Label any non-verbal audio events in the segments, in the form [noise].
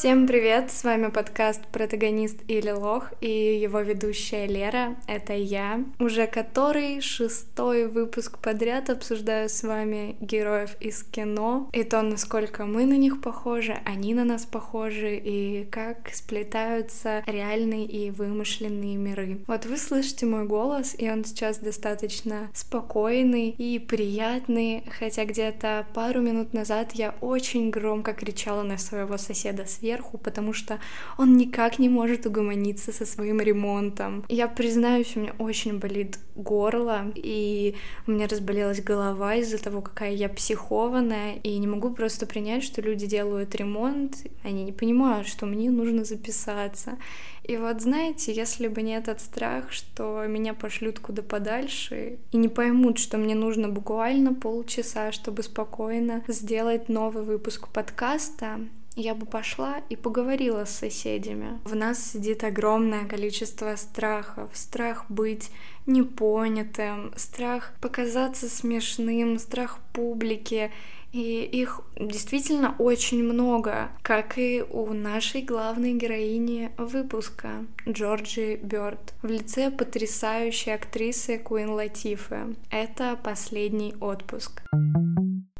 Всем привет! С вами подкаст «Протагонист или лох» и его ведущая Лера. Это я. Уже который шестой выпуск подряд обсуждаю с вами героев из кино и то, насколько мы на них похожи, они на нас похожи и как сплетаются реальные и вымышленные миры. Вот вы слышите мой голос, и он сейчас достаточно спокойный и приятный, хотя где-то пару минут назад я очень громко кричала на своего соседа сверху, сверху, потому что он никак не может угомониться со своим ремонтом. Я признаюсь, у меня очень болит горло, и у меня разболелась голова из-за того, какая я психованная, и не могу просто принять, что люди делают ремонт, они не понимают, что мне нужно записаться. И вот знаете, если бы не этот страх, что меня пошлют куда подальше и не поймут, что мне нужно буквально полчаса, чтобы спокойно сделать новый выпуск подкаста, я бы пошла и поговорила с соседями. В нас сидит огромное количество страхов. Страх быть непонятым, страх показаться смешным, страх публики. И их действительно очень много, как и у нашей главной героини выпуска, Джорджи Бёрд, в лице потрясающей актрисы Куин Латифы. Это последний отпуск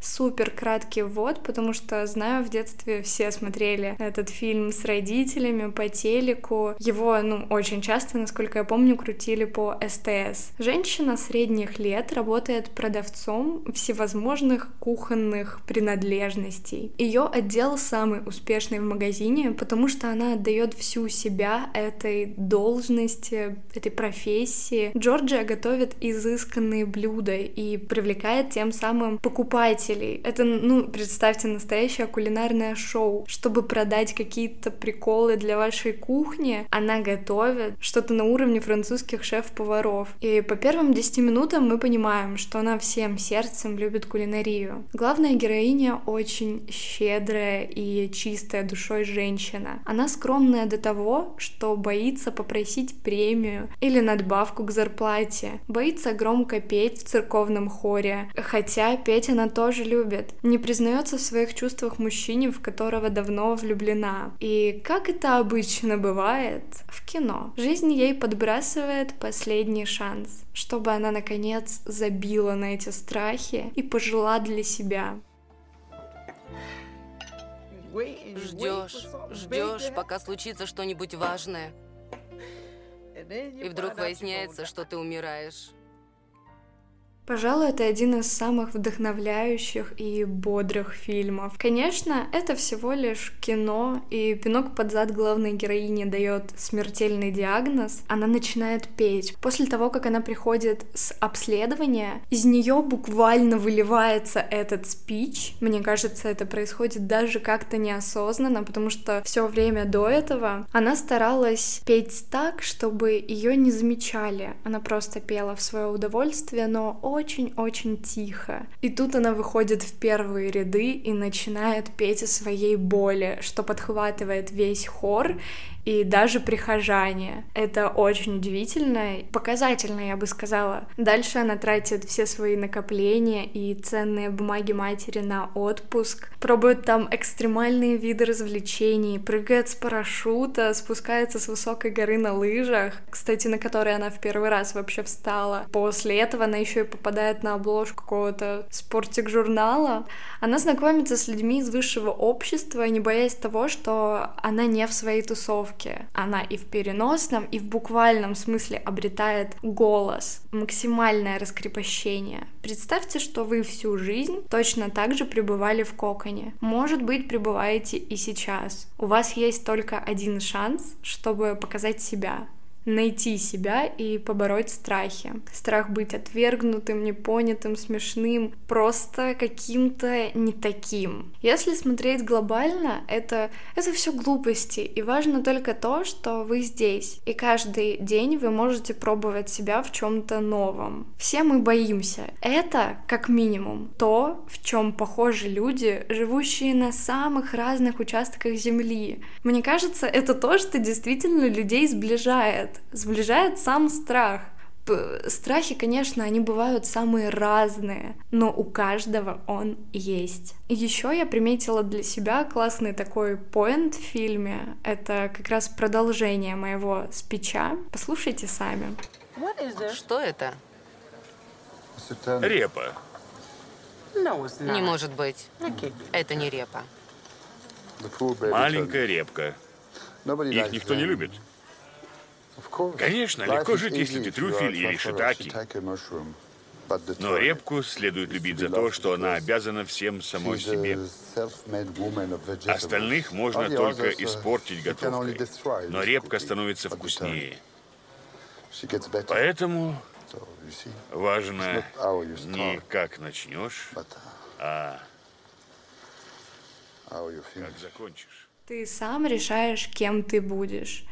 супер краткий ввод, потому что знаю, в детстве все смотрели этот фильм с родителями по телеку. Его, ну, очень часто, насколько я помню, крутили по СТС. Женщина средних лет работает продавцом всевозможных кухонных принадлежностей. Ее отдел самый успешный в магазине, потому что она отдает всю себя этой должности, этой профессии. Джорджия готовит изысканные блюда и привлекает тем самым покупателей покупателей. Это, ну, представьте, настоящее кулинарное шоу. Чтобы продать какие-то приколы для вашей кухни, она готовит что-то на уровне французских шеф-поваров. И по первым 10 минутам мы понимаем, что она всем сердцем любит кулинарию. Главная героиня очень щедрая и чистая душой женщина. Она скромная до того, что боится попросить премию или надбавку к зарплате. Боится громко петь в церковном хоре. Хотя петь она тоже тоже любит, не признается в своих чувствах мужчине, в которого давно влюблена. И как это обычно бывает в кино, жизнь ей подбрасывает последний шанс, чтобы она наконец забила на эти страхи и пожила для себя. Ждешь, ждешь, пока случится что-нибудь важное. И вдруг выясняется, что ты умираешь. Пожалуй, это один из самых вдохновляющих и бодрых фильмов. Конечно, это всего лишь кино, и пинок под зад главной героини дает смертельный диагноз. Она начинает петь. После того, как она приходит с обследования, из нее буквально выливается этот спич. Мне кажется, это происходит даже как-то неосознанно, потому что все время до этого она старалась петь так, чтобы ее не замечали. Она просто пела в свое удовольствие, но очень-очень тихо. И тут она выходит в первые ряды и начинает петь о своей боли, что подхватывает весь хор, и даже прихожане. Это очень удивительно, показательно, я бы сказала. Дальше она тратит все свои накопления и ценные бумаги матери на отпуск, пробует там экстремальные виды развлечений, прыгает с парашюта, спускается с высокой горы на лыжах, кстати, на которой она в первый раз вообще встала. После этого она еще и попадает на обложку какого-то спортик-журнала. Она знакомится с людьми из высшего общества, не боясь того, что она не в своей тусовке она и в переносном, и в буквальном смысле обретает голос, максимальное раскрепощение. Представьте, что вы всю жизнь точно так же пребывали в коконе. Может быть, пребываете и сейчас. У вас есть только один шанс, чтобы показать себя, найти себя и побороть страхи. Страх быть отвергнутым, непонятым, смешным, просто каким-то не таким. Если смотреть глобально, это, это все глупости, и важно только то, что вы здесь, и каждый день вы можете пробовать себя в чем-то новом. Все мы боимся. Это, как минимум, то, в чем похожи люди, живущие на самых разных участках Земли. Мне кажется, это то, что действительно людей сближает сближает сам страх. Страхи, конечно, они бывают самые разные, но у каждого он есть. И еще я приметила для себя классный такой поинт в фильме. Это как раз продолжение моего спича. Послушайте сами. Что это? Репа. Не может быть. Это не репа. Маленькая репка. Их никто не любит. Конечно, легко жить, если ты трюфель или шитаки. Но репку следует любить за то, что она обязана всем самой себе. Остальных можно только испортить готовкой, но репка становится вкуснее. Поэтому важно не как начнешь, а как закончишь. Ты сам решаешь, кем ты будешь.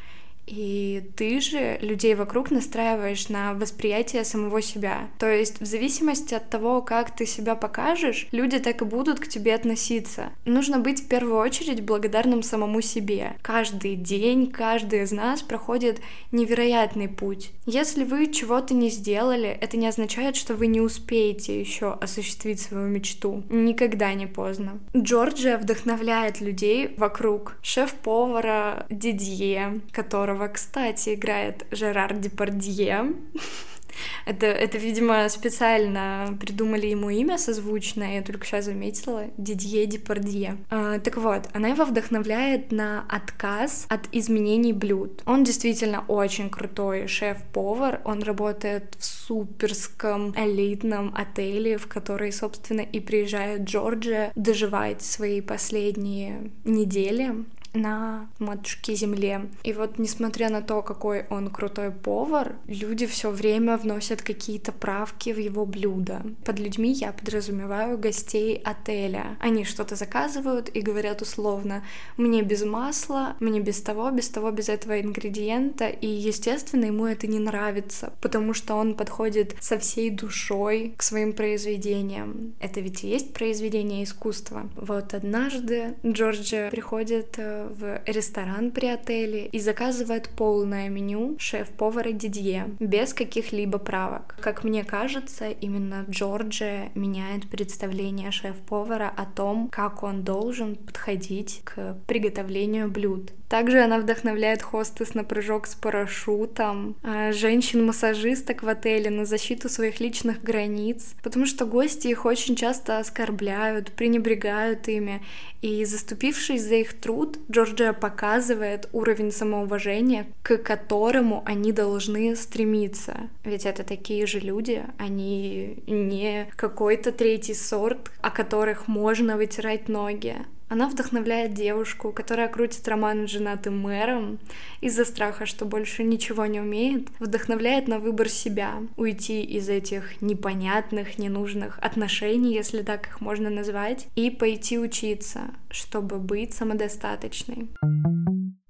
И ты же людей вокруг настраиваешь на восприятие самого себя. То есть в зависимости от того, как ты себя покажешь, люди так и будут к тебе относиться. Нужно быть в первую очередь благодарным самому себе. Каждый день, каждый из нас проходит невероятный путь. Если вы чего-то не сделали, это не означает, что вы не успеете еще осуществить свою мечту. Никогда не поздно. Джорджия вдохновляет людей вокруг. Шеф-повара Дидье, которого которого, кстати, играет Жерар Депардье. [laughs] Это, это, видимо, специально придумали ему имя созвучное, я только сейчас заметила, Дидье Депардье. А, так вот, она его вдохновляет на отказ от изменений блюд. Он действительно очень крутой шеф-повар, он работает в суперском элитном отеле, в который, собственно, и приезжает Джорджия доживать свои последние недели на матушке земле. И вот несмотря на то, какой он крутой повар, люди все время вносят какие-то правки в его блюда. Под людьми я подразумеваю гостей отеля. Они что-то заказывают и говорят условно, мне без масла, мне без того, без того, без этого ингредиента. И, естественно, ему это не нравится, потому что он подходит со всей душой к своим произведениям. Это ведь и есть произведение искусства. Вот однажды Джорджия приходит э, в ресторан при отеле и заказывает полное меню шеф-повара Дидье, без каких-либо правок. Как мне кажется, именно Джорджия меняет представление шеф-повара о том, как он должен подходить к приготовлению блюд. Также она вдохновляет хостес на прыжок с парашютом, а, женщин-массажисток в отеле на защиту своих личных границ, потому что гости их очень часто оскорбляют, пренебрегают ими, и заступившись за их труд, Джорджия показывает уровень самоуважения, к которому они должны стремиться. Ведь это такие же люди, они не какой-то третий сорт, о которых можно вытирать ноги. Она вдохновляет девушку, которая крутит роман с женатым мэром из-за страха, что больше ничего не умеет, вдохновляет на выбор себя, уйти из этих непонятных, ненужных отношений, если так их можно назвать, и пойти учиться, чтобы быть самодостаточной.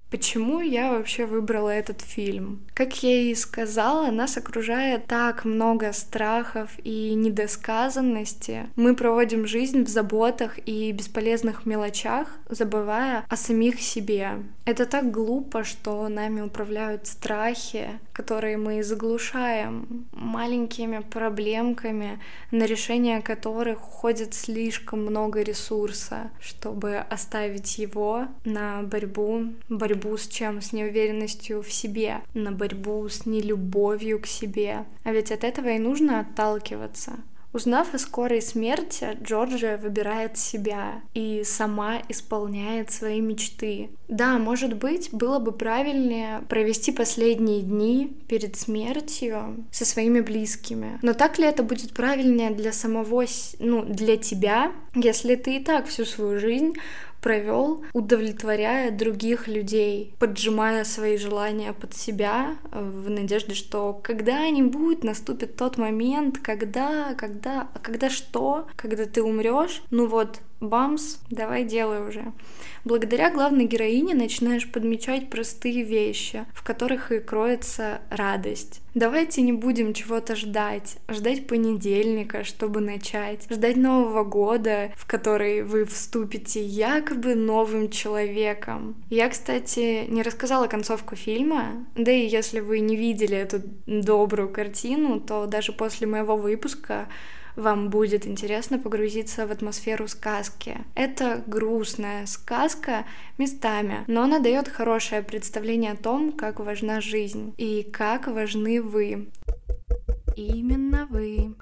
Почему я вообще выбрала этот фильм? Как я и сказала, нас окружает так много страхов и недосказанности. Мы проводим жизнь в заботах и бесполезных мелочах, забывая о самих себе. Это так глупо, что нами управляют страхи, которые мы заглушаем маленькими проблемками, на решение которых уходит слишком много ресурса, чтобы оставить его на борьбу, борьбу с чем? С неуверенностью в себе, на борьбу с нелюбовью к себе. А ведь от этого и нужно отталкиваться. Узнав о скорой смерти, Джорджия выбирает себя и сама исполняет свои мечты. Да, может быть, было бы правильнее провести последние дни перед смертью со своими близкими. Но так ли это будет правильнее для самого, ну, для тебя, если ты и так всю свою жизнь провел, удовлетворяя других людей, поджимая свои желания под себя э, в надежде, что когда-нибудь наступит тот момент, когда, когда, а когда что, когда ты умрешь, ну вот, бамс, давай делай уже. Благодаря главной героине начинаешь подмечать простые вещи, в которых и кроется радость. Давайте не будем чего-то ждать, ждать понедельника, чтобы начать, ждать Нового года, в который вы вступите якобы новым человеком. Я, кстати, не рассказала концовку фильма, да и если вы не видели эту добрую картину, то даже после моего выпуска вам будет интересно погрузиться в атмосферу сказки. Это грустная сказка местами, но она дает хорошее представление о том, как важна жизнь и как важны вы. Именно вы.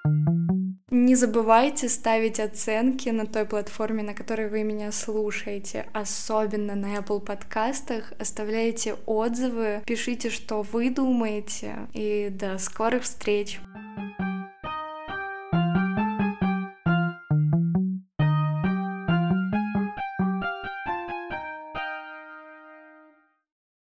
Не забывайте ставить оценки на той платформе, на которой вы меня слушаете, особенно на Apple подкастах. Оставляйте отзывы, пишите, что вы думаете. И до скорых встреч!